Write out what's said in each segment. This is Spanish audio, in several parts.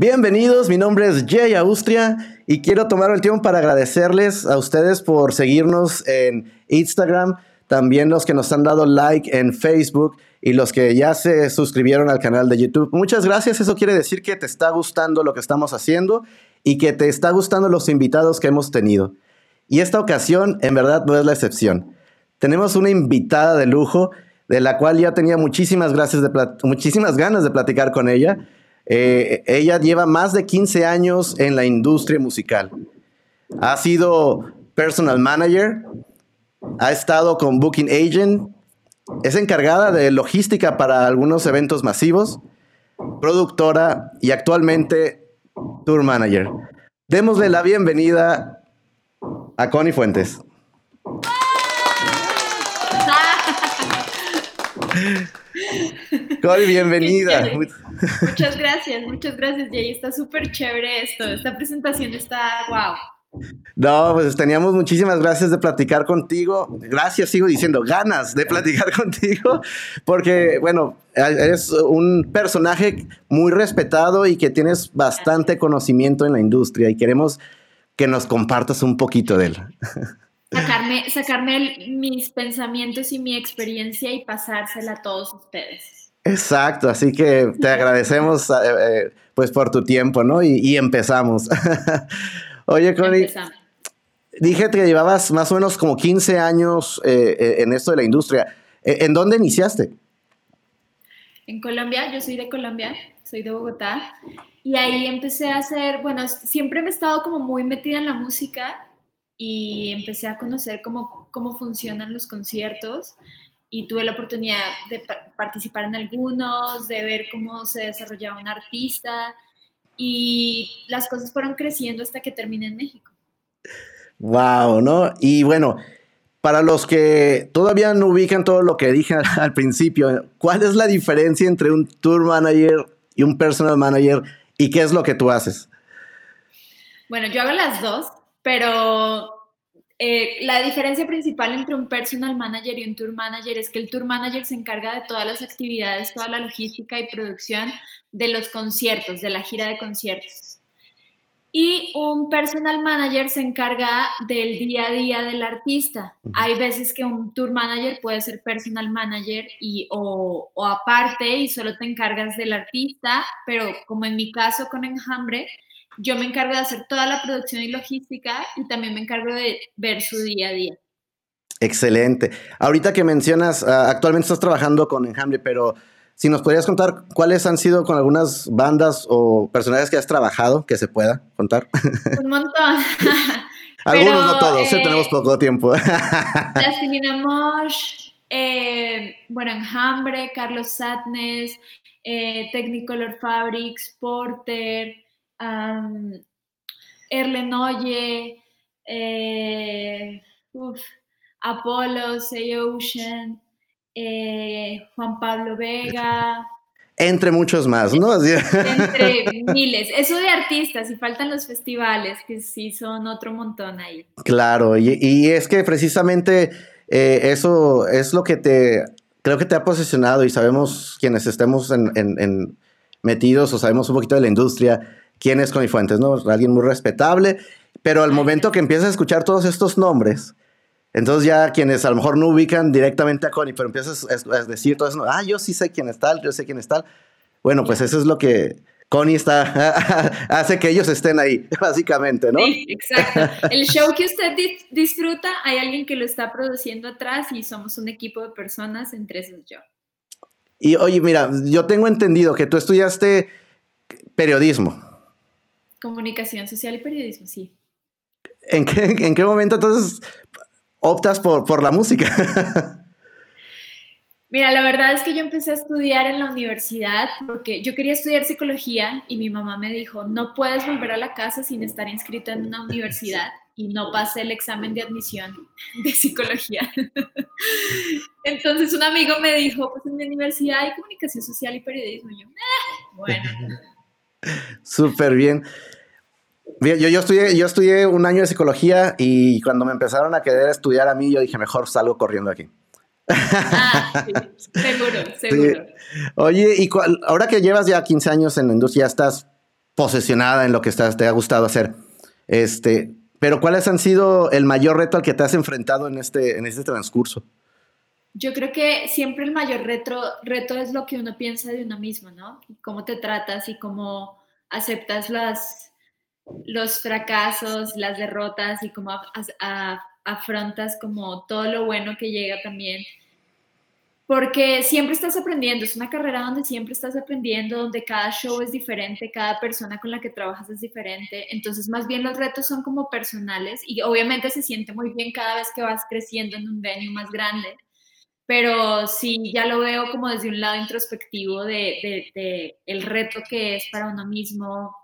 Bienvenidos, mi nombre es Jay Austria y quiero tomar el tiempo para agradecerles a ustedes por seguirnos en Instagram, también los que nos han dado like en Facebook y los que ya se suscribieron al canal de YouTube. Muchas gracias, eso quiere decir que te está gustando lo que estamos haciendo y que te está gustando los invitados que hemos tenido. Y esta ocasión en verdad no es la excepción. Tenemos una invitada de lujo de la cual ya tenía muchísimas, gracias de muchísimas ganas de platicar con ella. Eh, ella lleva más de 15 años en la industria musical. Ha sido personal manager, ha estado con Booking Agent, es encargada de logística para algunos eventos masivos, productora y actualmente tour manager. Démosle la bienvenida a Connie Fuentes. Cori, bienvenida. Muchas gracias, muchas gracias, Jay. Está súper chévere esto. Esta presentación está wow. No, pues teníamos muchísimas gracias de platicar contigo. Gracias, sigo diciendo, ganas de platicar contigo, porque, bueno, eres un personaje muy respetado y que tienes bastante conocimiento en la industria y queremos que nos compartas un poquito de él. Sacarme, sacarme mis pensamientos y mi experiencia y pasársela a todos ustedes. Exacto, así que te agradecemos eh, eh, pues por tu tiempo, ¿no? Y, empezamos. Oye, Connie, dije que llevabas más o menos como 15 años eh, en esto de la industria. ¿En dónde iniciaste? En Colombia, yo soy de Colombia, soy de Bogotá, y ahí empecé a hacer, bueno, siempre me he estado como muy metida en la música y empecé a conocer cómo, cómo funcionan los conciertos y tuve la oportunidad de participar en algunos, de ver cómo se desarrollaba un artista y las cosas fueron creciendo hasta que terminé en México. Wow, ¿no? Y bueno, para los que todavía no ubican todo lo que dije al principio, ¿cuál es la diferencia entre un tour manager y un personal manager y qué es lo que tú haces? Bueno, yo hago las dos pero eh, la diferencia principal entre un personal manager y un tour manager es que el tour manager se encarga de todas las actividades, toda la logística y producción de los conciertos, de la gira de conciertos. Y un personal manager se encarga del día a día del artista. Hay veces que un tour manager puede ser personal manager y, o, o aparte y solo te encargas del artista, pero como en mi caso con Enjambre, yo me encargo de hacer toda la producción y logística y también me encargo de ver su día a día. Excelente. Ahorita que mencionas, ah, actualmente estás trabajando con Enjambre, pero si nos podrías contar cuáles han sido con algunas bandas o personajes que has trabajado, que se pueda contar. Un montón. Algunos, no todos, ¿eh? tenemos poco tiempo. Justin Mosh, eh, bueno, Enjambre, Carlos Satnes, eh, Technicolor Fabrics, Porter, um, Erlenoye, eh, Apolo, Say Ocean, eh, Juan Pablo Vega. Entre muchos más, ¿no? Entre miles. Eso de artistas, y faltan los festivales, que sí son otro montón ahí. Claro, y, es que precisamente eh, eso es lo que te, creo que te ha posicionado y sabemos quienes estemos en metidos o sabemos un poquito de la industria, quién es Connie Fuentes, ¿no? Alguien muy respetable, pero al momento que empiezas a escuchar todos estos nombres, entonces ya quienes a lo mejor no ubican directamente a Connie, pero empiezas a decir todo eso, ah, yo sí sé quién es tal, yo sé quién es tal. Bueno, pues eso es lo que Connie está, hace que ellos estén ahí, básicamente, ¿no? Sí, exacto. El show que usted disfruta, hay alguien que lo está produciendo atrás y somos un equipo de personas, entre esos yo. Y oye, mira, yo tengo entendido que tú estudiaste periodismo. Comunicación social y periodismo, sí. ¿En qué, en qué momento entonces optas por, por la música? Mira, la verdad es que yo empecé a estudiar en la universidad porque yo quería estudiar psicología y mi mamá me dijo, no puedes volver a la casa sin estar inscrita en una universidad y no pasé el examen de admisión de psicología. Entonces un amigo me dijo, pues en mi universidad hay comunicación social y periodismo. Y yo, eh, bueno. Súper bien. Yo, yo, estudié, yo estudié un año de psicología y cuando me empezaron a querer estudiar a mí, yo dije, mejor salgo corriendo aquí. Ah, seguro, seguro. Oye, y ahora que llevas ya 15 años en la industria, estás posesionada en lo que estás, te ha gustado hacer. Este, pero ¿cuáles han sido el mayor reto al que te has enfrentado en este, en este transcurso? Yo creo que siempre el mayor reto, reto es lo que uno piensa de uno mismo, ¿no? Cómo te tratas y cómo aceptas las, los fracasos, las derrotas y cómo afrontas como todo lo bueno que llega también. Porque siempre estás aprendiendo, es una carrera donde siempre estás aprendiendo, donde cada show es diferente, cada persona con la que trabajas es diferente, entonces más bien los retos son como personales y obviamente se siente muy bien cada vez que vas creciendo en un venue más grande, pero sí ya lo veo como desde un lado introspectivo de, de el reto que es para uno mismo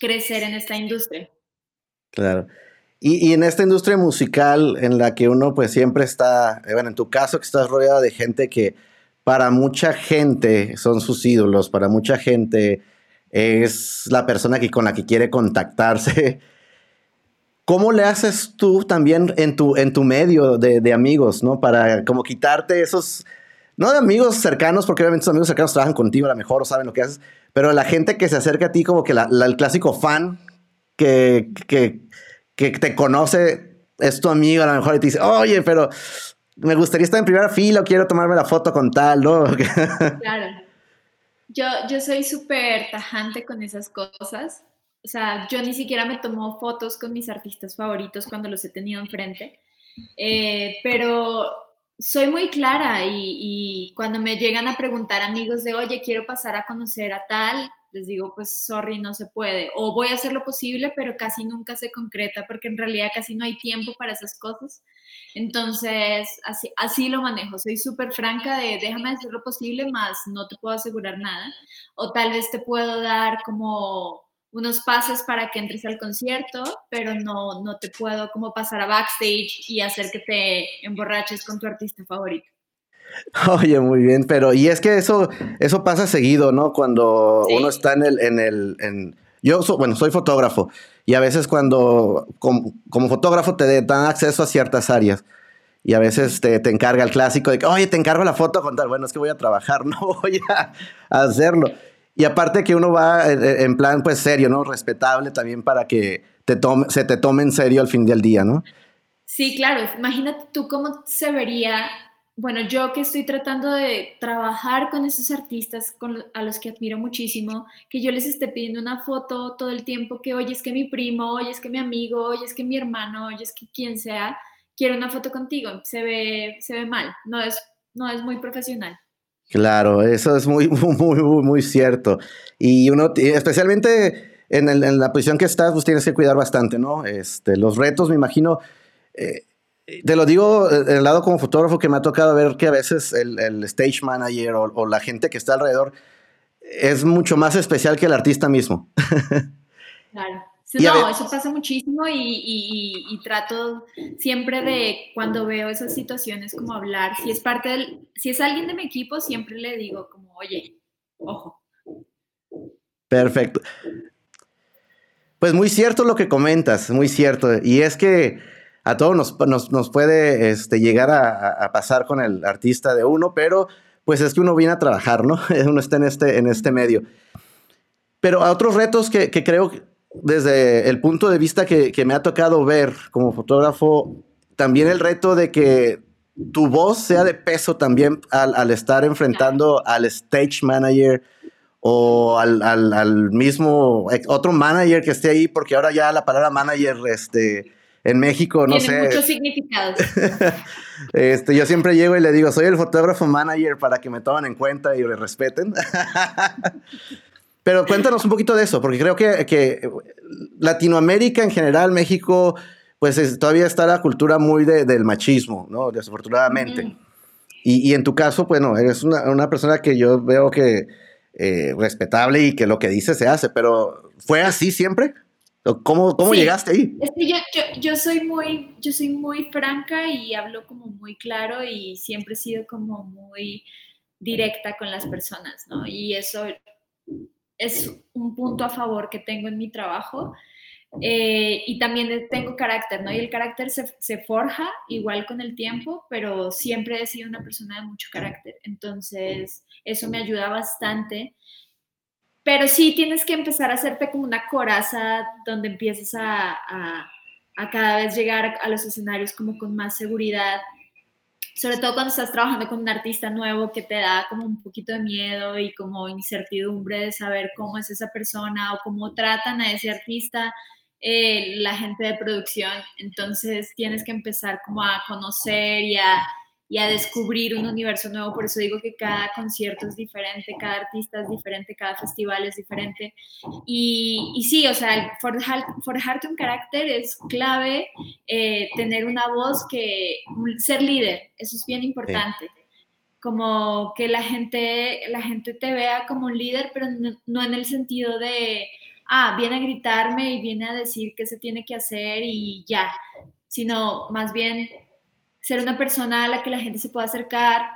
crecer en esta industria. Claro. Y, en esta industria musical en la que uno pues siempre está, eh, bueno, en tu caso que estás rodeado de gente que para mucha gente son sus ídolos, para mucha gente es la persona que, con la que quiere contactarse. ¿Cómo le haces tú también en tu, en tu medio de, amigos, ¿no? Para como quitarte esos, no de amigos cercanos, porque obviamente tus amigos cercanos trabajan contigo a lo mejor o saben lo que haces, pero la gente que se acerca a ti como que el clásico fan que, que que te conoce, es tu amigo a lo mejor y te dice, oye, pero me gustaría estar en primera fila quiero tomarme la foto con tal, ¿no? claro. Yo, yo soy súper tajante con esas cosas. O sea, yo ni siquiera me tomo fotos con mis artistas favoritos cuando los he tenido enfrente. Eh, pero soy muy clara y, y, cuando me llegan a preguntar amigos de, oye, quiero pasar a conocer a tal, les digo, pues sorry, no se puede. O voy a hacer lo posible, pero casi nunca se concreta porque en realidad casi no hay tiempo para esas cosas. Entonces, así, así lo manejo. Soy súper franca de déjame hacer lo posible, más no te puedo asegurar nada. O tal vez te puedo dar como unos pases para que entres al concierto, pero no, no te puedo como pasar a backstage y hacer que te emborraches con tu artista favorito. Oye, muy bien, pero y es que eso, eso pasa seguido, ¿no? Cuando uno está en el, en el, en, yo, bueno, soy fotógrafo y a veces cuando, como, fotógrafo te dan acceso a ciertas áreas y a veces te, te, encarga el clásico de que, oye, te encargo la foto con tal, bueno, es que voy a trabajar, no voy a, hacerlo. Y aparte que uno va en, plan, pues, serio, ¿no? Respetable también para que te tome, se te tome en serio al fin del día, ¿no? Sí, claro. Imagínate tú cómo se vería bueno, yo que estoy tratando de trabajar con esos artistas a los que admiro muchísimo, que yo les esté pidiendo una foto todo el tiempo, que oye, es que mi primo, oye, es que mi amigo, oye, es que mi hermano, oye, es que quien sea, quiere una foto contigo, se ve, se ve mal, no es, no es muy profesional. Claro, eso es muy, muy, muy, muy cierto. Y uno, especialmente en, en, la posición que estás, pues tienes que cuidar bastante, ¿no? Este, los retos, me imagino, eh, te lo digo del lado como fotógrafo que me ha tocado ver que a veces el, stage manager o, la gente que está alrededor es mucho más especial que el artista mismo. Claro. No, eso pasa muchísimo y, trato siempre de cuando veo esas situaciones como hablar. Si es parte del, si es alguien de mi equipo, siempre le digo como, oye, ojo. Perfecto. Pues muy cierto lo que comentas, muy cierto. Y es que a todos nos, nos, puede este, llegar a, pasar con el artista de uno, pero pues es que uno viene a trabajar, ¿no? Uno está en este, en este medio. Pero a otros retos que, que creo desde el punto de vista que, que, me ha tocado ver como fotógrafo, también el reto de que tu voz sea de peso también al, al estar enfrentando al stage manager o al, al, al, mismo otro manager que esté ahí, porque ahora ya la palabra manager este, en México, no Tiene sé. muchos significados. este, yo siempre llego y le digo, soy el fotógrafo manager para que me tomen en cuenta y me respeten. Pero cuéntanos un poquito de eso, porque creo que, que Latinoamérica en general, México, pues todavía está la cultura muy del machismo, ¿no? Desafortunadamente. y, y, en tu caso, bueno, eres una, una persona que yo veo que eh, respetable y que lo que dice se hace, pero ¿fue así siempre? ¿Cómo, cómo llegaste ahí? yo, yo, soy muy, yo soy muy franca y hablo como muy claro y siempre he sido como muy directa con las personas, ¿no? Y eso es un punto a favor que tengo en mi trabajo. Eh, y también tengo carácter, ¿no? Y el carácter se, se, forja igual con el tiempo, pero siempre he sido una persona de mucho carácter. Entonces, eso me ayuda bastante pero sí tienes que empezar a hacerte como una coraza donde empieces a, a, a cada vez llegar a los escenarios como con más seguridad sobre todo cuando estás trabajando con un artista nuevo que te da como un poquito de miedo y como incertidumbre de saber cómo es esa persona o cómo tratan a ese artista eh, la gente de producción. Entonces tienes que empezar como a conocer y a y a descubrir un universo nuevo. Por eso digo que cada concierto es diferente, cada artista es diferente, cada festival es diferente. Y, y sí, o sea, forjarte un carácter es clave, eh, tener una voz que, ser líder, eso es bien importante. Como que la gente, la gente te vea como un líder, pero no, en el sentido de, ah, viene a gritarme y viene a decir qué se tiene que hacer y ya, sino más bien ser una persona a la que la gente se pueda acercar,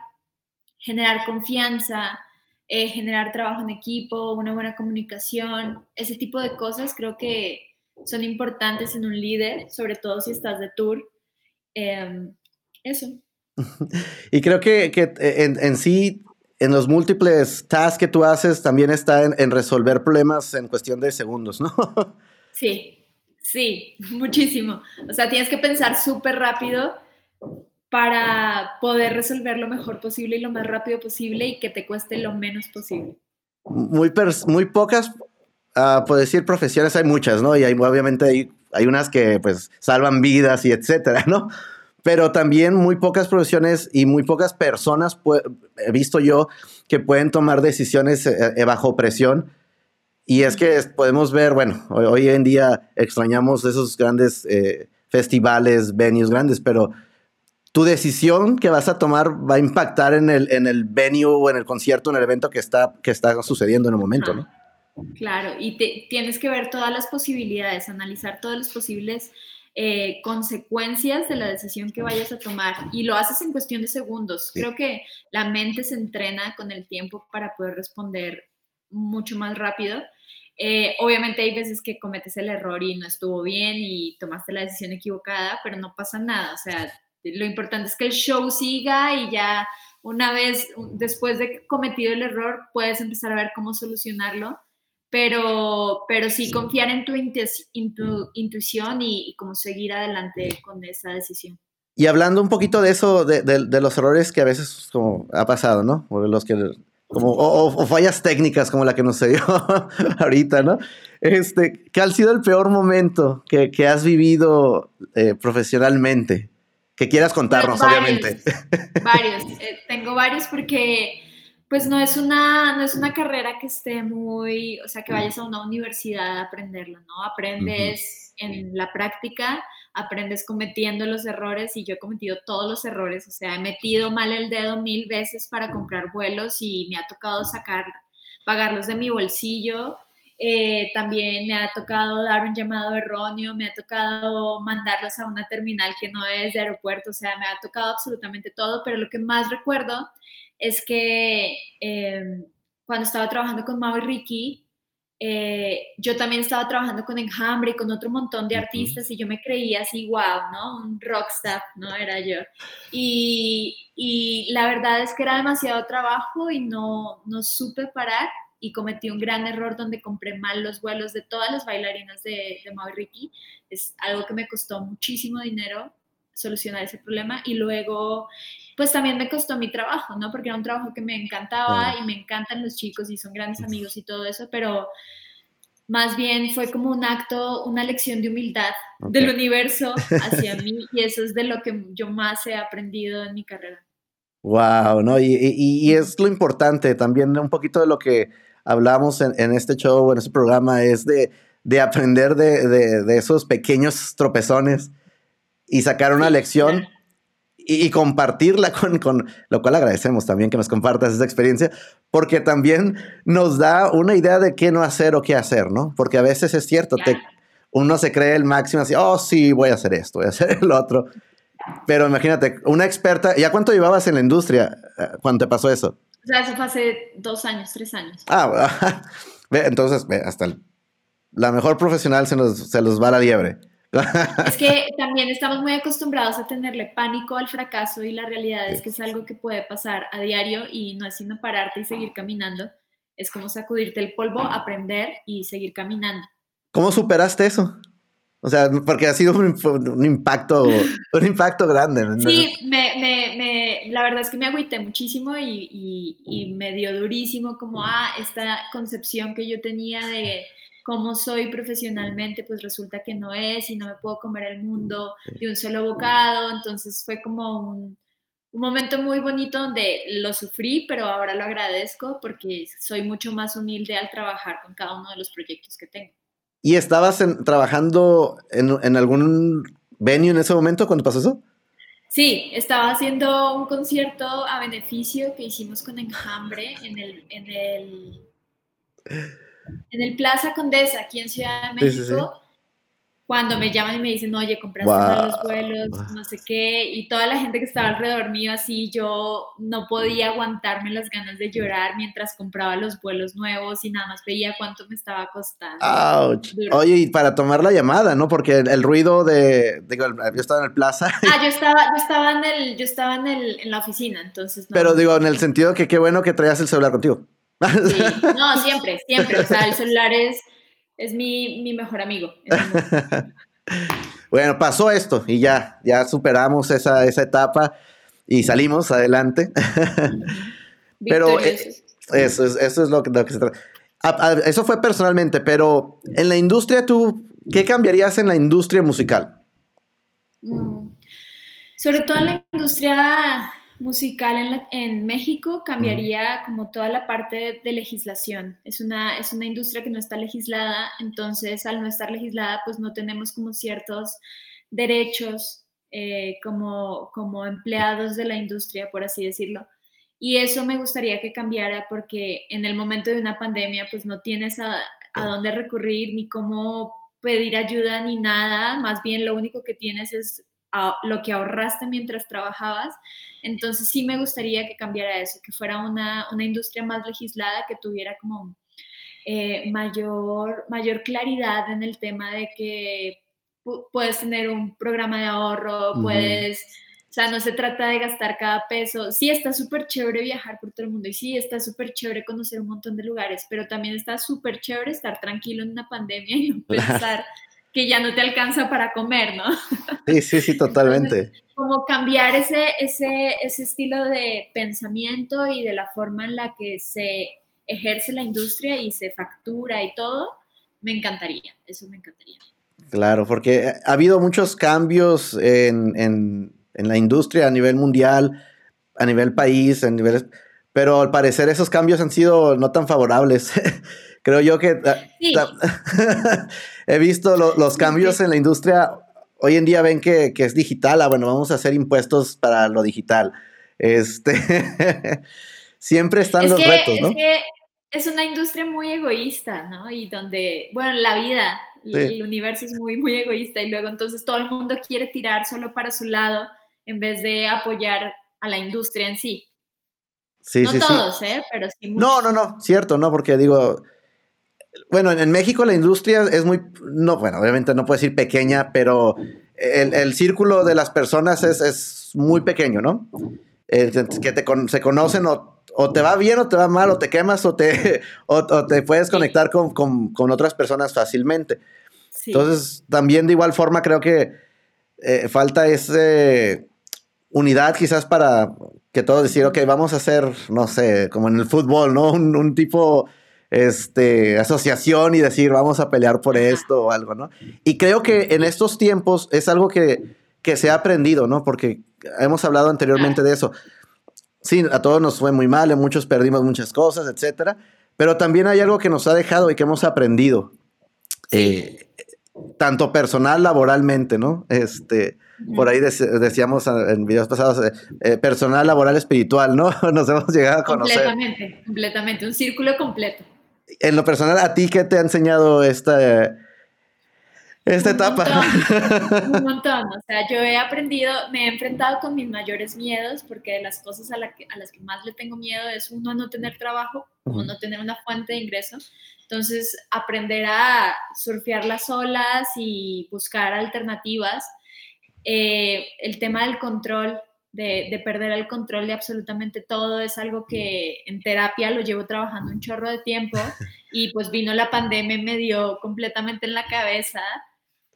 generar confianza, eh, generar trabajo en equipo, una buena comunicación, ese tipo de cosas creo que son importantes en un líder, sobre todo si estás de tour. Em, eso. Y creo que, en, sí, en los múltiples tasks que tú haces, también está en, en resolver problemas en cuestión de segundos, ¿no? Sí, sí, muchísimo. O sea, tienes que pensar súper rápido para poder resolver lo mejor posible y lo más rápido posible y que te cueste lo menos posible. Muy, muy pocas, uh, puedo decir, profesiones, hay muchas, ¿no? Y hay, obviamente hay, hay unas que pues salvan vidas y etcétera, ¿no? Pero también muy pocas profesiones y muy pocas personas he visto yo que pueden tomar decisiones eh, eh, bajo presión. Y es que podemos ver, bueno, hoy, en día extrañamos esos grandes eh, festivales, venues grandes, pero tu decisión que vas a tomar va a impactar en el, en el venue o en el concierto, en el evento que está, que está sucediendo en el momento, ¿no? Claro, y tienes que ver todas las posibilidades, analizar todas las posibles eh, consecuencias de la decisión que vayas a tomar y lo haces en cuestión de segundos. Creo que la mente se entrena con el tiempo para poder responder mucho más rápido. Eh, obviamente hay veces que cometes el error y no estuvo bien y tomaste la decisión equivocada, pero no pasa nada. O sea, lo importante es que el show siga y ya una vez después de cometido el error puedes empezar a ver cómo solucionarlo, pero, pero sí, confiar en tu, intuición y, cómo seguir adelante con esa decisión. Y hablando un poquito de eso, de, los errores que a veces como ha pasado, ¿no? O los que como, o, fallas técnicas como la que nos dio ahorita, ¿no? Este, ¿Qué ha sido el peor momento que, has vivido eh, profesionalmente? Que quieras contarnos, obviamente. Varios, eh, tengo varios porque pues no es, una, no es una carrera que esté muy, o sea, que vayas a una universidad a aprenderlo, ¿no? Aprendes en la práctica, aprendes cometiendo los errores y yo he cometido todos los errores, o sea, he metido mal el dedo mil veces para comprar vuelos y me ha tocado sacar, pagarlos de mi bolsillo eh, también me ha tocado dar un llamado erróneo, me ha tocado mandarlos a una terminal que no es de aeropuerto, o sea, me ha tocado absolutamente todo, pero lo que más recuerdo es que em, cuando estaba trabajando con Mau y Ricky, eh, yo también estaba trabajando con Enjambre y con otro montón de artistas y yo me creía así, wow, ¿no? Un rockstar, ¿no? Era yo. Y, y la verdad es que era demasiado trabajo y no, no supe parar y cometí un gran error donde compré mal los vuelos de todas las bailarinas de, de Mau Ricky. Es algo que me costó muchísimo dinero solucionar ese problema y luego pues también me costó mi trabajo, ¿no? Porque era un trabajo que me encantaba y me encantan los chicos y son grandes amigos y todo eso, pero más bien fue como un acto, una lección de humildad del universo hacia mí y eso es de lo que yo más he aprendido en mi carrera. Wow, ¿no? Y, y, y es lo importante también un poquito de lo que hablamos en, este show, en este programa, es de, aprender de, esos pequeños tropezones y sacar una lección y, compartirla con, con, lo cual agradecemos también que nos compartas esa experiencia, porque también nos da una idea de qué no hacer o qué hacer, ¿no? Porque a veces es cierto, uno se cree el máximo así, oh, sí, voy a hacer esto, voy a hacer el otro. Pero imagínate, una experta, ¿ya cuánto llevabas en la industria eh, cuando te pasó eso? Sea, eso fue hace dos años, tres años. Ah, entonces, hasta la mejor profesional se, nos, se los va la liebre. Es que también estamos muy acostumbrados a tenerle pánico al fracaso y la realidad es que es algo que puede pasar a diario y no es sino pararte y seguir caminando. es como sacudirte el polvo, aprender y seguir caminando. ¿Cómo superaste eso? O sea, porque ha sido un, impacto, un impacto grande. Sí, me, me, me, la verdad es que me agüité muchísimo y, y, y, me dio durísimo como, ah, esta concepción que yo tenía de cómo soy profesionalmente, pues resulta que no es y no me puedo comer el mundo de un solo bocado. Entonces fue como un, un momento muy bonito donde lo sufrí, pero ahora lo agradezco porque soy mucho más humilde al trabajar con cada uno de los proyectos que tengo. ¿Y estabas trabajando en, algún venue en ese momento cuando pasó eso? Sí, estaba haciendo un concierto a beneficio que hicimos con Enjambre en el, en el, en el Plaza Condesa, aquí en Ciudad de México cuando me llaman y me dicen, oye, compraste los vuelos, no sé qué, y toda la gente que estaba alrededor mío así, yo no podía aguantarme las ganas de llorar mientras compraba los vuelos nuevos y nada más veía cuánto me estaba costando. Oye, y para tomar la llamada, ¿no? Porque el, ruido de, digo, yo estaba en el plaza. Ah, yo estaba, yo estaba en el, yo estaba en, el, en la oficina, entonces. No. Pero digo, en el sentido que qué bueno que traías el celular contigo. Sí. No, siempre, siempre. O sea, el celular es es mi, mi mejor amigo. bueno, pasó esto y ya, ya superamos esa, esa etapa y salimos adelante. pero eh, eso es, eso es lo que, se trata. Eso fue personalmente, pero en la industria, ¿tú qué cambiarías en la industria musical? Mm. Sobre todo en la industria musical en, México cambiaría como toda la parte de, legislación. Es una, es una industria que no está legislada, entonces al no estar legislada, pues no tenemos como ciertos derechos eh, como, como empleados de la industria, por así decirlo. Y eso me gustaría que cambiara porque en el momento de una pandemia, pues no tienes a, a dónde recurrir ni cómo pedir ayuda ni nada, más bien lo único que tienes es lo que ahorraste mientras trabajabas. Entonces sí me gustaría que cambiara eso, que fuera una, una industria más legislada, que tuviera como eh, mayor, mayor claridad en el tema de que puedes tener un programa de ahorro, puedes... O sea, no se trata de gastar cada peso. Sí, está súper chévere viajar por todo el mundo y sí, está súper chévere conocer un montón de lugares, pero también está súper chévere estar tranquilo en una pandemia y no pensar que ya no te alcanza para comer, ¿no? Sí, sí, sí, totalmente. como cambiar ese, ese, ese estilo de pensamiento y de la forma en la que se ejerce la industria y se factura y todo, me encantaría, eso me encantaría. Claro, porque ha habido muchos cambios en, en, en la industria a nivel mundial, a nivel país, a niveles, pero al parecer esos cambios han sido no tan favorables. Creo yo que he visto los cambios en la industria. Hoy en día ven que, es digital. Ah, bueno, vamos a hacer impuestos para lo digital. Este siempre están los retos, ¿no? Es, que es una industria muy egoísta, ¿no? Y donde, bueno, la vida y el universo es muy, muy egoísta. Y luego entonces todo el mundo quiere tirar solo para su lado en vez de apoyar a la industria en sí. Sí, no todos, ¿eh? Pero sí muchos. No, no, no, cierto, no, porque digo, bueno, en México la industria es muy, no, bueno, obviamente no puedo decir pequeña, pero el, círculo de las personas es, muy pequeño, ¿no? que te, se conocen o, te va bien o te va mal, o te quemas o te, o, te puedes conectar con, otras personas fácilmente. Entonces, también de igual forma creo que eh, falta esa unidad quizás para que todos decir, ok, vamos a hacer, no sé, como en el fútbol, ¿no? un tipo este, asociación y decir, vamos a pelear por esto o algo, ¿no? Y creo que en estos tiempos es algo que, que se ha aprendido, ¿no? Porque hemos hablado anteriormente de eso. Sí, a todos nos fue muy mal, muchos perdimos muchas cosas, etcétera, pero también hay algo que nos ha dejado y que hemos aprendido, eh, tanto personal, laboralmente, ¿no? Este, por ahí decíamos en videos pasados, eh, eh, personal, laboral, espiritual, ¿no? Nos hemos llegado a conocer. Completamente, completamente, un círculo completo en lo personal, ¿a ti qué te ha enseñado esta, esta etapa? un montón. O sea, yo he aprendido, me he enfrentado con mis mayores miedos, porque de las cosas a, las que más le tengo miedo es uno, no tener trabajo, o no tener una fuente de ingresos. Entonces, aprender a surfear las olas y buscar alternativas. Eh, el tema del control de, perder el control de absolutamente todo. Es algo que en terapia lo llevo trabajando un chorro de tiempo y pues vino la pandemia y me dio completamente en la cabeza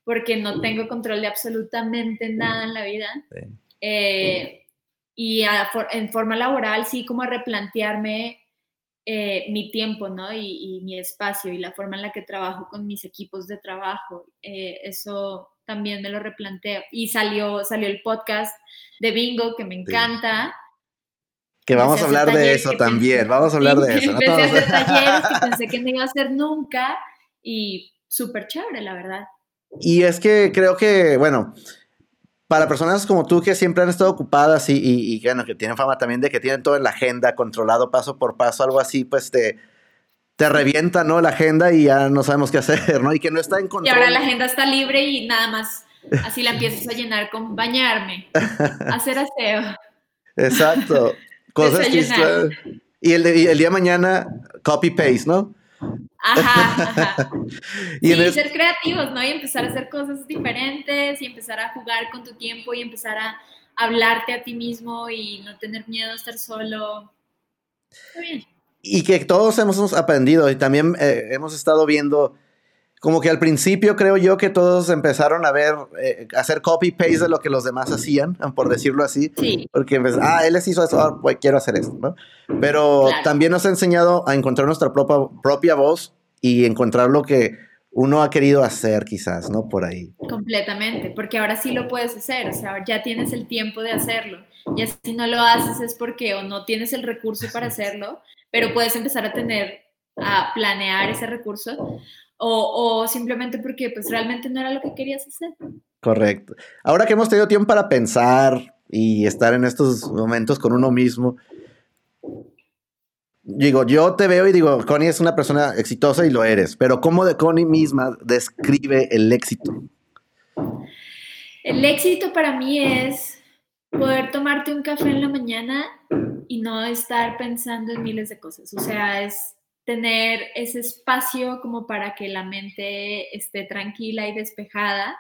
porque no tengo control de absolutamente nada en la vida. Eh, y en forma laboral sí como replantearme eh, mi tiempo, ¿no? Y, mi espacio y la forma en la que trabajo con mis equipos de trabajo. Eh, eso también me lo replanteo. Y salió, salió el podcast de Bingo, que me encanta. Que vamos a hablar de eso también, vamos a hablar de eso. Empecé a hacer talleres que pensé que no iba a hacer nunca y súper chévere, la verdad. Y es que creo que, bueno, para personas como tú que siempre han estado ocupadas y, y, bueno, que tienen fama también de que tienen todo en la agenda, controlado paso por paso, algo así, pues te, te revienta, ¿no? La agenda y ya no sabemos qué hacer, ¿no? Y que no está en control. Y ahora la agenda está libre y nada más así la empiezas a llenar con bañarme, hacer aseo. Exacto. Cosas que y el, el día de mañana, copy-paste, ¿no? Ajá, ajá. y ser creativos, ¿no? Y empezar a hacer cosas diferentes y empezar a jugar con tu tiempo y empezar a hablarte a ti mismo y no tener miedo a estar solo. Está bien. Y que todos hemos aprendido y también eh, hemos estado viendo como que al principio creo yo que todos empezaron a ver, eh, hacer copy-paste de lo que los demás hacían, por decirlo así. Sí. Porque, pues, ah, él les hizo eso, ah, pues, quiero hacer esto, ¿no? Pero también nos ha enseñado a encontrar nuestra propia, propia voz y encontrar lo que uno ha querido hacer quizás, ¿no? Por ahí. Completamente, porque ahora sí lo puedes hacer, o sea, ya tienes el tiempo de hacerlo. Y si no lo haces es porque o no tienes el recurso para hacerlo, pero puedes empezar a tener, a planear ese recurso o, simplemente porque pues realmente no era lo que querías hacer. Correcto. Ahora que hemos tenido tiempo para pensar y estar en estos momentos con uno mismo, digo, yo te veo y digo, Connie es una persona exitosa y lo eres, pero ¿cómo de Connie misma describe el éxito? El éxito para mí es poder tomarte un café en la mañana y no estar pensando en miles de cosas. O sea, es tener ese espacio como para que la mente esté tranquila y despejada,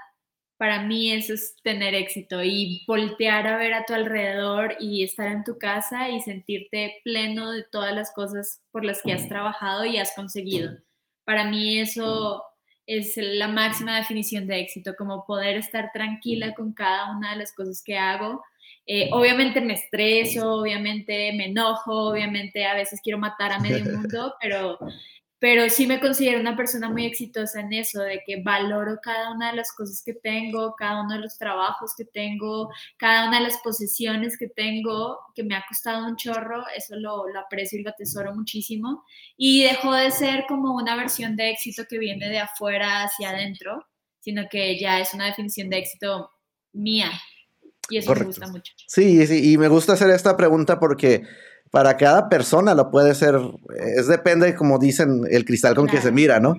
para mí eso es tener éxito y voltear a ver a tu alrededor y estar en tu casa y sentirte pleno de todas las cosas por las que has trabajado y has conseguido. Para mí eso es la máxima definición de éxito, como poder estar tranquila con cada una de las cosas que hago. Eh, obviamente me estreso, obviamente me enojo, obviamente a veces quiero matar a medio mundo, pero, pero sí me considero una persona muy exitosa en eso, de que valoro cada una de las cosas que tengo, cada uno de los trabajos que tengo, cada una de las posesiones que tengo, que me ha costado un chorro, eso lo, lo aprecio y lo atesoro muchísimo. Y dejó de ser como una versión de éxito que viene de afuera hacia adentro, sino que ya es una definición de éxito mía, y eso me gusta mucho. Sí, sí, y me gusta hacer esta pregunta porque para cada persona lo puede ser, es depende, como dicen, el cristal con que se mira, ¿no?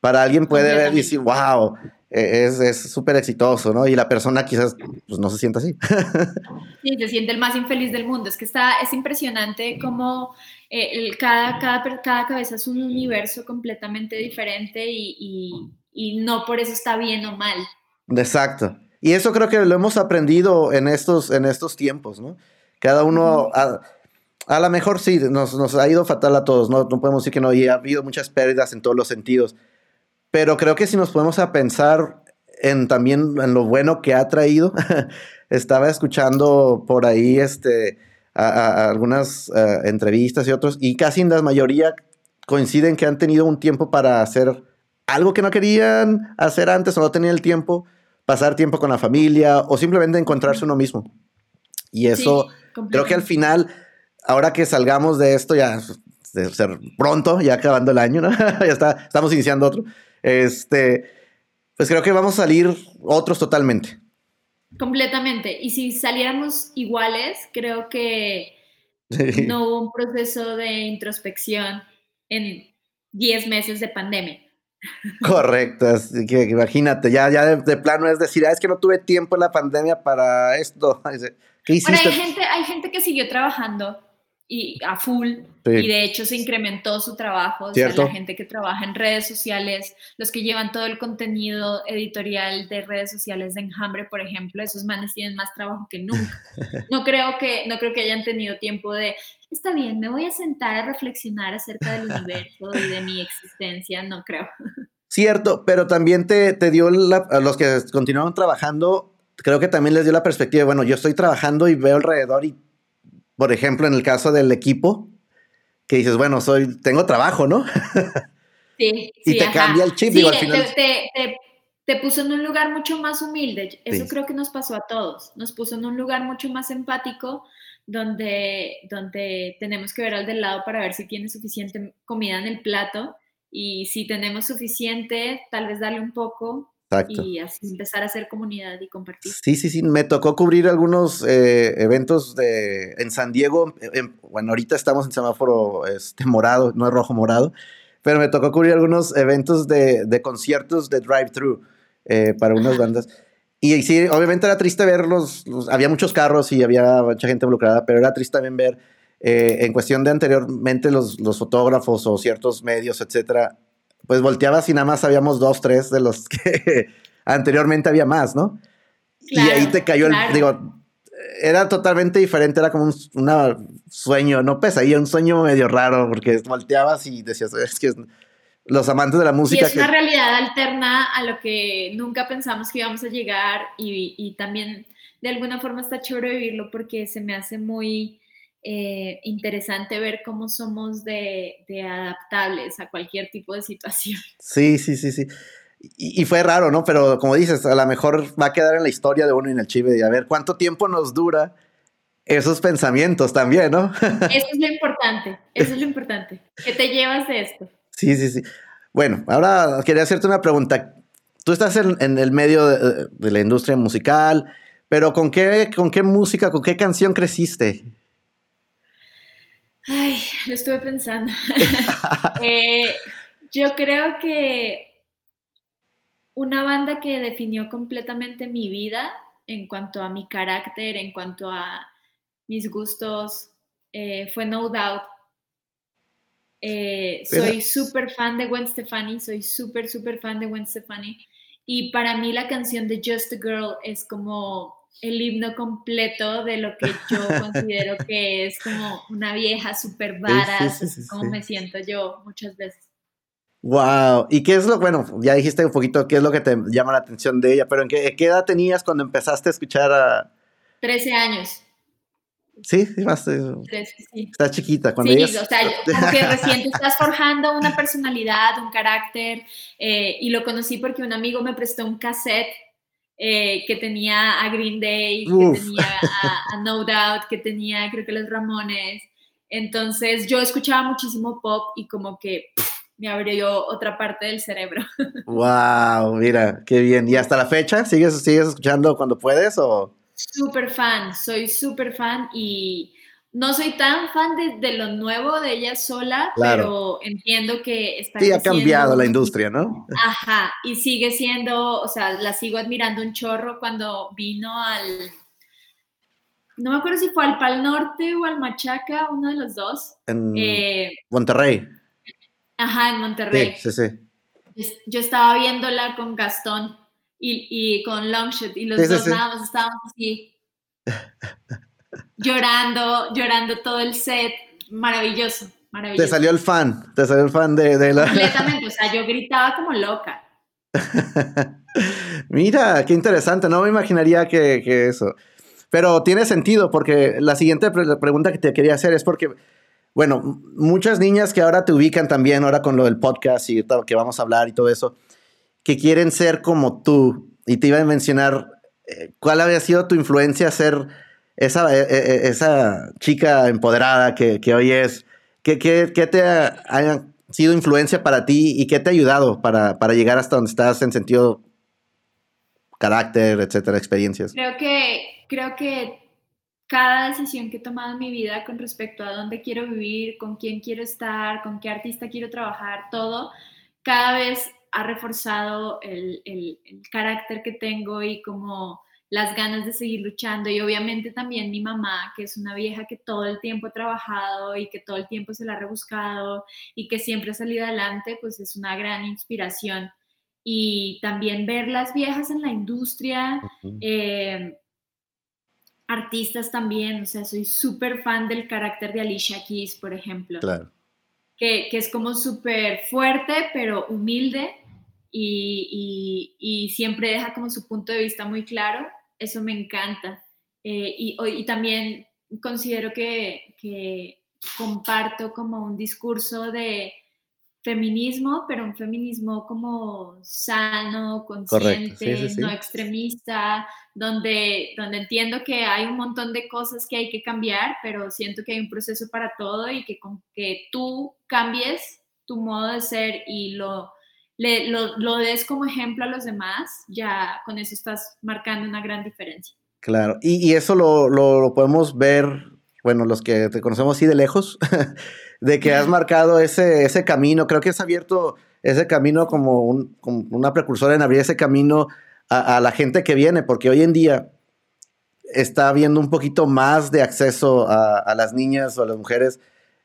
Para alguien puede ver y decir, wow, e, es súper exitoso, ¿no? Y la persona quizás pues, no se sienta así. Sí, se siente el más infeliz del mundo. Es que está, es impresionante cómo eh, el, cada, cada, cada, cabeza es un universo completamente diferente y, y, y no por eso está bien o mal. Exacto. Y eso creo que lo hemos aprendido en estos, en estos tiempos, ¿no? Cada uno, a, a lo mejor sí, nos, nos, ha ido fatal a todos, ¿no? No podemos decir que no, y ha habido muchas pérdidas en todos los sentidos. Pero creo que si nos podemos a pensar en también en lo bueno que ha traído, estaba escuchando por ahí este, a, algunas eh, entrevistas y otros, y casi en la mayoría coinciden que han tenido un tiempo para hacer algo que no querían hacer antes o no tenían el tiempo pasar tiempo con la familia o simplemente encontrarse uno mismo. Y eso creo que al final, ahora que salgamos de esto, ya de ser pronto, ya acabando el año, ¿no? ya está, estamos iniciando otro. Este, pues creo que vamos a salir otros totalmente. Completamente. Y si saliéramos iguales, creo que no hubo un proceso de introspección en 10 meses de pandemia. Correcto, así que imagínate, ya, ya de, plano es decir, ah, es que no tuve tiempo en la pandemia para esto. ¿Qué hiciste? hay gente, hay gente que siguió trabajando y a full y de hecho se incrementó su trabajo, o sea, la gente que trabaja en redes sociales, los que llevan todo el contenido editorial de redes sociales de Enjambre, por ejemplo, esos manes tienen más trabajo que nunca. No creo que no creo que hayan tenido tiempo de está bien, me voy a sentar a reflexionar acerca del universo y de mi existencia, no creo. Cierto, pero también te, te dio a los que continuaron trabajando, creo que también les dio la perspectiva, bueno, yo estoy trabajando y veo alrededor y por ejemplo, en el caso del equipo, que dices, bueno, soy, tengo trabajo, ¿no? Sí. y te cambia el chip, al final. Te, puso en un lugar mucho más humilde. Eso creo que nos pasó a todos. Nos puso en un lugar mucho más empático, donde, donde tenemos que ver al del lado para ver si tiene suficiente comida en el plato. Y si tenemos suficiente, tal vez darle un poco y así empezar a hacer comunidad y compartir. Sí, sí, sí. Me tocó cubrir algunos eh, eventos de, en San Diego. bueno, ahorita estamos en semáforo este, morado, no es rojo morado, pero me tocó cubrir algunos eventos de, de conciertos de drive-thru eh, para unas bandas. Y, sí, obviamente era triste ver los, Había muchos carros y había mucha gente involucrada, pero era triste también ver. Eh, en cuestión de anteriormente los, los fotógrafos o ciertos medios, etcétera, pues volteabas y nada más habíamos dos, tres de los que anteriormente había más, ¿no? y ahí te cayó el, digo, era totalmente diferente, era como un sueño, no pesadilla, un sueño medio raro, porque volteabas y decías, es que los amantes de la música. Y es una realidad alterna a lo que nunca pensamos que íbamos a llegar y, y también de alguna forma está chévere vivirlo porque se me hace muy eh, interesante ver cómo somos de, adaptables a cualquier tipo de situación. Sí, sí, sí, sí. Y, fue raro, ¿no? Pero como dices, a lo mejor va a quedar en la historia de uno en el chive y a ver cuánto tiempo nos dura esos pensamientos también, ¿no? Eso es lo importante, eso es lo importante. ¿Qué te llevas de esto? Sí, sí, sí. Bueno, ahora quería hacerte una pregunta. Tú estás en, el medio de, de, la industria musical, pero ¿con qué, ¿con qué música, con qué canción creciste? Ay, lo estuve pensando. Eh, yo creo que una banda que definió completamente mi vida en cuanto a mi carácter, en cuanto a mis gustos, eh, fue No Doubt. Eh, soy súper fan de Gwen Stefani, soy súper, súper fan de Gwen Stefani. Y para mí la canción de Just a Girl es como el himno completo de lo que yo considero que es como una vieja super varas, como me siento yo muchas veces. Wow, ¿y qué es lo, bueno, ya dijiste un poquito qué es lo que te llama la atención de ella, pero ¿en qué, edad tenías cuando empezaste a escuchar a... 13 años. Sí, sí, más. Sí. Está chiquita. Cuando sí, o sea, como que recién te estás forjando una personalidad, un carácter, eh, y lo conocí porque un amigo me prestó un cassette eh, que tenía a Green Day, que tenía a, No Doubt, que tenía creo que los Ramones. Entonces yo escuchaba muchísimo pop y como que me abrió otra parte del cerebro. Wow, mira, qué bien. ¿Y hasta la fecha sigues, sigues escuchando cuando puedes o? Súper fan, soy súper fan y no soy tan fan de, lo nuevo de ella sola, pero entiendo que está. Sí, ha cambiado la industria, ¿no? Ajá, y sigue siendo, o sea, la sigo admirando un chorro cuando vino al. No me acuerdo si fue al Pal Norte o al Machaca, uno de los dos. En eh, Monterrey. Ajá, en Monterrey. Sí, sí, sí. Yo estaba viéndola con Gastón y, y con Longshot, y los dos nada más estábamos así. llorando, llorando todo el set, maravilloso, maravilloso. Te salió el fan, te salió el fan de, de la... Completamente, o sea, yo gritaba como loca. Mira, qué interesante, no me imaginaría que, que, eso. Pero tiene sentido, porque la siguiente pregunta que te quería hacer es porque, bueno, muchas niñas que ahora te ubican también, ahora con lo del podcast y todo, que vamos a hablar y todo eso, que quieren ser como tú, y te iba a mencionar, eh, ¿cuál había sido tu influencia a ser esa, e, e, e, esa chica empoderada que, que hoy es, ¿qué, qué, qué te ha, sido influencia para ti y qué te ha ayudado para, para, llegar hasta donde estás en sentido carácter, etcétera, experiencias? Creo que, creo que cada decisión que he tomado en mi vida con respecto a dónde quiero vivir, con quién quiero estar, con qué artista quiero trabajar, todo, cada vez ha reforzado el, el, el carácter que tengo y como las ganas de seguir luchando y obviamente también mi mamá, que es una vieja que todo el tiempo ha trabajado y que todo el tiempo se la ha rebuscado y que siempre ha salido adelante, pues es una gran inspiración. Y también ver las viejas en la industria, eh, artistas también, o sea, soy súper fan del carácter de Alicia Keys, por ejemplo. Claro. Que, que es como súper fuerte, pero humilde y, y, siempre deja como su punto de vista muy claro. Eso me encanta. Eh, y, y, también considero que, que comparto como un discurso de feminismo, pero un feminismo como sano, consciente, no extremista, donde, donde entiendo que hay un montón de cosas que hay que cambiar, pero siento que hay un proceso para todo y que con que tú cambies tu modo de ser y lo, lo, lo des como ejemplo a los demás, ya con eso estás marcando una gran diferencia. Claro, y, y eso lo, lo, podemos ver, bueno, los que te conocemos así de lejos, de que has marcado ese, ese camino. Creo que has abierto ese camino como, un, una precursora en abrir ese camino a, la gente que viene, porque hoy en día está habiendo un poquito más de acceso a, a las niñas o a las mujeres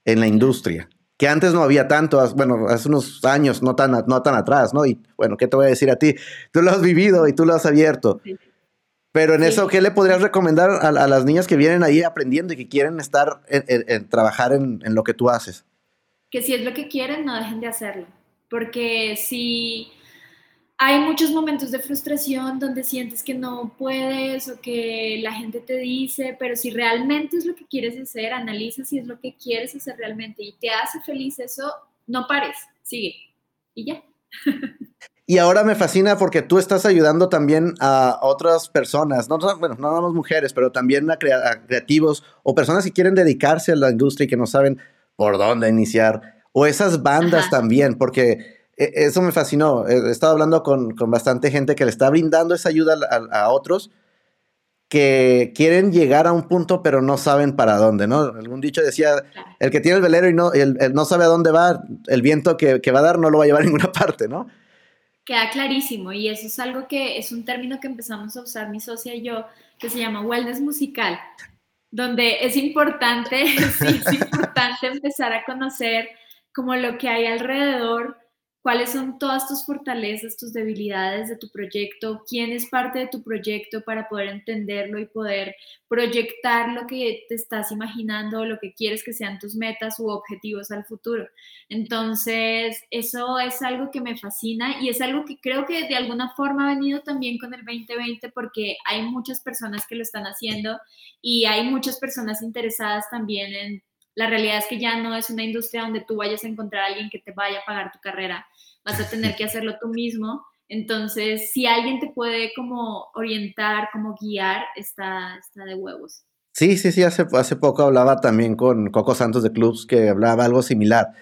en la industria, que antes no había tanto, bueno, hace unos años, no tan, no tan atrás, ¿no? Y bueno, ¿qué te voy a decir a ti? Tú lo has vivido y tú lo has abierto. Pero en eso, ¿qué le podrías recomendar a, las niñas que vienen ahí aprendiendo y que quieren estar, en, trabajar en, lo que tú haces? Que si es lo que quieren, no dejen de hacerlo. Porque si hay muchos momentos de frustración donde sientes que no puedes o que la gente te dice, pero si realmente es lo que quieres hacer, analiza si es lo que quieres hacer realmente y te hace feliz eso, no pares, sigue. Y ya. Y ahora me fascina porque tú estás ayudando también a otras personas, no, bueno, no nada más mujeres, pero también a, creativos o personas que quieren dedicarse a la industria y que no saben por dónde iniciar, o esas bandas también, porque eso me fascinó. He estado hablando con, con, bastante gente que le está brindando esa ayuda a, otros que quieren llegar a un punto pero no saben para dónde, ¿no? Algún dicho decía, el que tiene el velero y no, el, no sabe a dónde va, el viento que, que va a dar no lo va a llevar a ninguna parte, ¿no? queda clarísimo y eso es algo que es un término que empezamos a usar mi socia y yo, que se llama wellness musical, donde es importante, sí, es importante empezar a conocer como lo que hay alrededor cuáles son todas tus fortalezas, tus debilidades de tu proyecto, quién es parte de tu proyecto para poder entenderlo y poder proyectar lo que te estás imaginando, lo que quieres que sean tus metas u objetivos al futuro. Entonces, eso es algo que me fascina y es algo que creo que de alguna forma ha venido también con el 2020 porque hay muchas personas que lo están haciendo y hay muchas personas interesadas también en la realidad es que ya no es una industria donde tú vayas a encontrar a alguien que te vaya a pagar tu carrera, vas a tener que hacerlo tú mismo. Entonces, si alguien te puede como orientar, como guiar, está, está de huevos. Sí, sí, sí, hace, hace poco hablaba también con Coco Santos de Clubs que hablaba algo similar.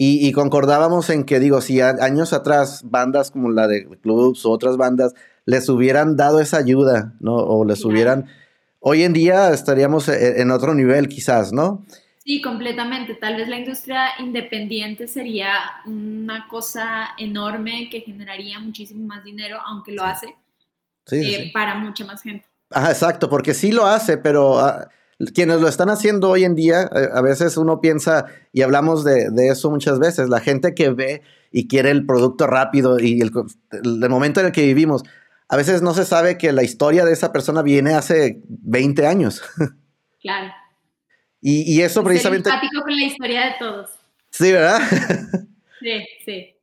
Y, concordábamos en que, digo, si años atrás bandas como la de Clubs o otras bandas les hubieran dado esa ayuda, ¿no? O les hubieran... Hoy en día estaríamos e, en otro nivel quizás, ¿no? Sí, completamente. Tal vez la industria independiente sería una cosa enorme que generaría muchísimo más dinero, aunque lo hace eh, para mucha más gente. Ah, exacto, porque sí lo hace, pero ah, quienes lo están haciendo hoy en día, eh, a veces uno piensa, y hablamos de, eso muchas veces, la gente que ve y quiere el producto rápido y el, el, momento en el que vivimos, a veces no se sabe que la historia de esa persona viene hace 20 años. Claro. Y, eso precisamente... empático con la historia de todos. Sí, ¿verdad? Sí, sí.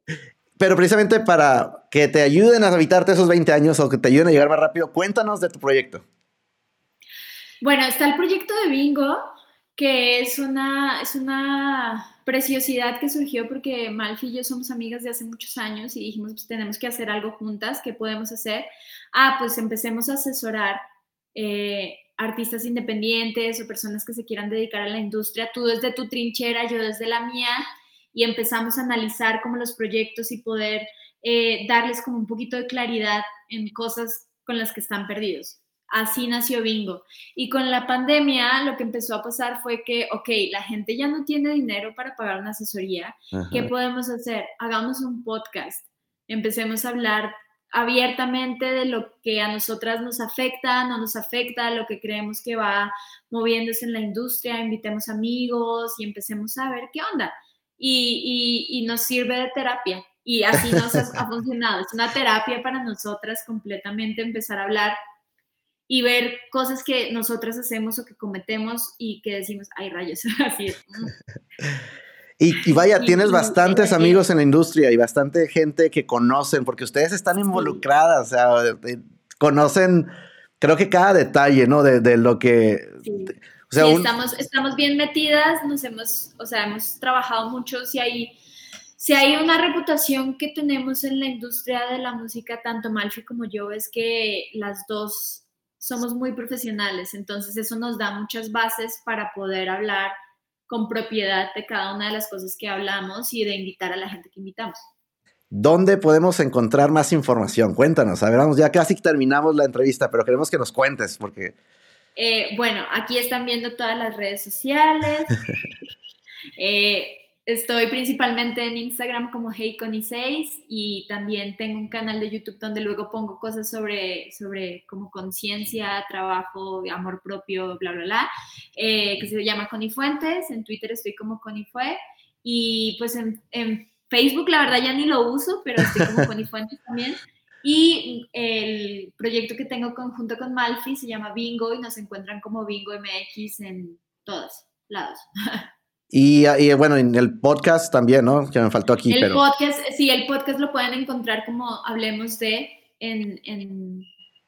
Pero precisamente para que te ayuden a habitarte esos 20 años o que te ayuden a llegar más rápido, cuéntanos de tu proyecto. Bueno, está el proyecto de Bingo, que es una, es una preciosidad que surgió porque Malfi y yo somos amigas de hace muchos años y dijimos, pues tenemos que hacer algo juntas, ¿qué podemos hacer? Ah, pues empecemos a asesorar eh, artistas independientes o personas que se quieran dedicar a la industria, tú desde tu trinchera, yo desde la mía, y empezamos a analizar como los proyectos y poder eh, darles como un poquito de claridad en cosas con las que están perdidos. Así nació Bingo. Y con la pandemia lo que empezó a pasar fue que, ok, la gente ya no tiene dinero para pagar una asesoría. ¿Qué podemos hacer? Hagamos un podcast. Empecemos a hablar abiertamente de lo que a nosotras nos afecta, no nos afecta, lo que creemos que va moviéndose en la industria, invitemos amigos y empecemos a ver qué onda. Y, y, nos sirve de terapia. Y así nos ha, funcionado. Es una terapia para nosotras completamente empezar a hablar y ver cosas que nosotras hacemos o que cometemos y que decimos, ay rayos, así es. Y, vaya, tienes bastantes amigos en la industria y bastante gente que conocen, porque ustedes están involucradas, o sea, conocen, creo que cada detalle, ¿no? De, lo que... O sea, estamos, estamos bien metidas, nos hemos, o sea, hemos trabajado mucho, si hay, si hay una reputación que tenemos en la industria de la música, tanto Malfi como yo, es que las dos somos muy profesionales, entonces eso nos da muchas bases para poder hablar con propiedad de cada una de las cosas que hablamos y de invitar a la gente que invitamos. ¿Dónde podemos encontrar más información? Cuéntanos. A ver, vamos, ya casi terminamos la entrevista, pero queremos que nos cuentes porque... Eh, bueno, aquí están viendo todas las redes sociales. eh, Estoy principalmente en Instagram como HeyConi6 y también tengo un canal de YouTube donde luego pongo cosas sobre, sobre como conciencia, trabajo, amor propio, bla, bla, bla, eh, que se llama Conifuentes. En Twitter estoy como Conifue y pues en, en, Facebook la verdad ya ni lo uso, pero estoy como Conifuentes también. Y el proyecto que tengo conjunto con Malfi se llama Bingo y nos encuentran como Bingo MX en todos lados. Y, bueno, en el podcast también, ¿no? Que me faltó aquí. El podcast, sí, el podcast lo pueden encontrar como Hablemos de en,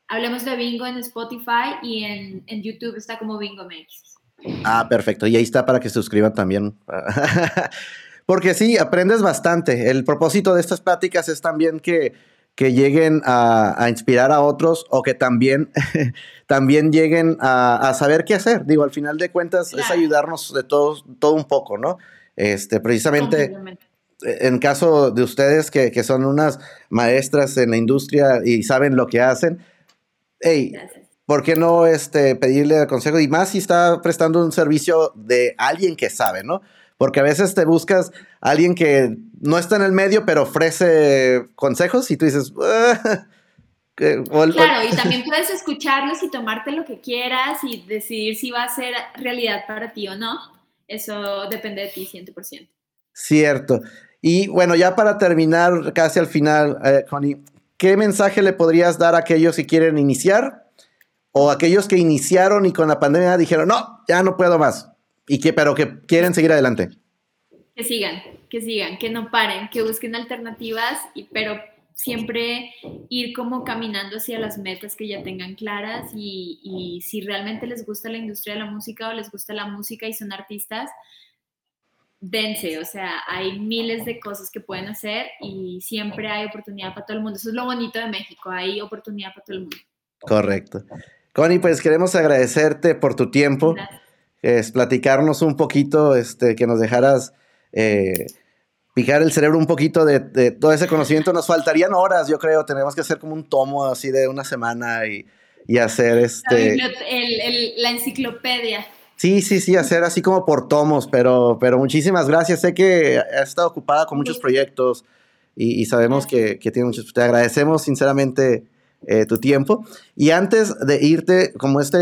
Hablemos de Bingo en Spotify y en, en YouTube está como Bingo MX. Ah, perfecto. Y ahí está para que se suscriban también. Porque sí, aprendes bastante. El propósito de estas pláticas es también que que lleguen a, inspirar a otros o que también, también lleguen a, saber qué hacer. Digo, al final de cuentas es ayudarnos de todo, todo un poco, ¿no? Este, precisamente en caso de ustedes que, son unas maestras en la industria y saben lo que hacen, hey, ¿por qué no este, pedirle consejo? Y más si está prestando un servicio de alguien que sabe, ¿no? Porque a veces te buscas a alguien que no está en el medio, pero ofrece consejos y tú dices... Ah, claro, y también puedes escucharlos y tomarte lo que quieras y decidir si va a ser realidad para ti o no. Eso depende de ti 100%. Cierto. Y bueno, ya para terminar, casi al final, eh, Connie, ¿qué mensaje le podrías dar a aquellos que quieren iniciar o aquellos que iniciaron y con la pandemia dijeron, no, ya no puedo más? Y que, pero que quieren seguir adelante. Que sigan, que sigan, que no paren, que busquen alternativas, y, pero siempre ir como caminando hacia las metas que ya tengan claras y, y, si realmente les gusta la industria de la música o les gusta la música y son artistas, dense, o sea, hay miles de cosas que pueden hacer y siempre hay oportunidad para todo el mundo. Eso es lo bonito de México, hay oportunidad para todo el mundo. Correcto. Connie, pues queremos agradecerte por tu tiempo es platicarnos un poquito, este, que nos dejaras eh, picar el cerebro un poquito de, todo ese conocimiento. Nos faltarían horas, yo creo. Tenemos que hacer como un tomo así de una semana y, hacer este... La, enciclopedia. Sí, sí, sí, hacer así como por tomos, pero, pero muchísimas gracias. Sé que has estado ocupada con muchos proyectos y, sabemos que, que tiene muchos. Te agradecemos sinceramente eh, tu tiempo. Y antes de irte, como este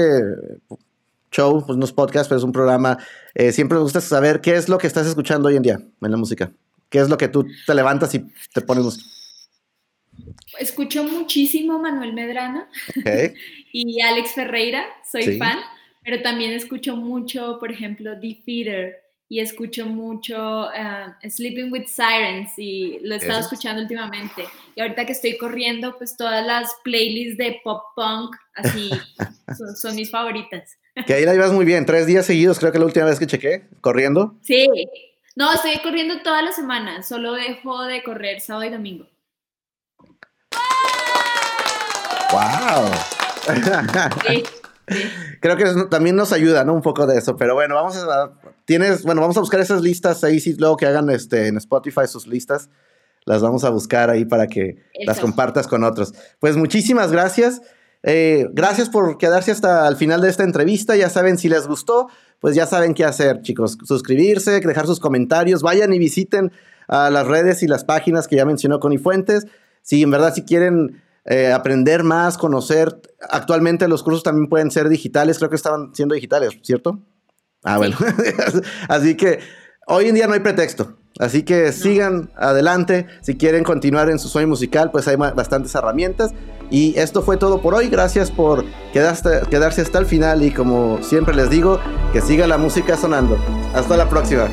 show, pues no es podcast, pero es un programa. Eh, siempre me gusta saber qué es lo que estás escuchando hoy en día en la música. ¿Qué es lo que tú te levantas y te pones Escucho muchísimo Manuel Medrano y Alex Ferreira, soy fan, pero también escucho mucho, por ejemplo, The Theater y escucho mucho uh, Sleeping with Sirens y lo he estado escuchando últimamente. Y ahorita que estoy corriendo, pues todas las playlists de pop punk, así, son mis favoritas. Que ahí la llevas muy bien, tres días seguidos, creo que la última vez que chequé, corriendo. Sí, no, estoy corriendo toda la semana, solo dejo de correr sábado y domingo. ¡Wow! Creo que también nos ayuda, ¿no? Un poco de eso, pero bueno, vamos a, tienes, bueno, vamos a buscar esas listas ahí, sí, luego que hagan este, en Spotify sus listas, las vamos a buscar ahí para que las compartas con otros. Pues muchísimas gracias. Eh, gracias por quedarse hasta el final de esta entrevista. Ya saben, si les gustó, pues ya saben qué hacer, chicos. Suscribirse, dejar sus comentarios, vayan y visiten a las redes y las páginas que ya mencionó Connie Fuentes. Si en verdad si quieren eh, aprender más, conocer. Actualmente los cursos también pueden ser digitales, creo que estaban siendo digitales, ¿cierto? Ah, bueno. Así que hoy en día no hay pretexto. Así que sigan adelante. Si quieren continuar en su sueño musical, pues hay bastantes herramientas. Y esto fue todo por hoy. Gracias por quedarse hasta el final. Y como siempre les digo, que siga la música sonando. Hasta la próxima.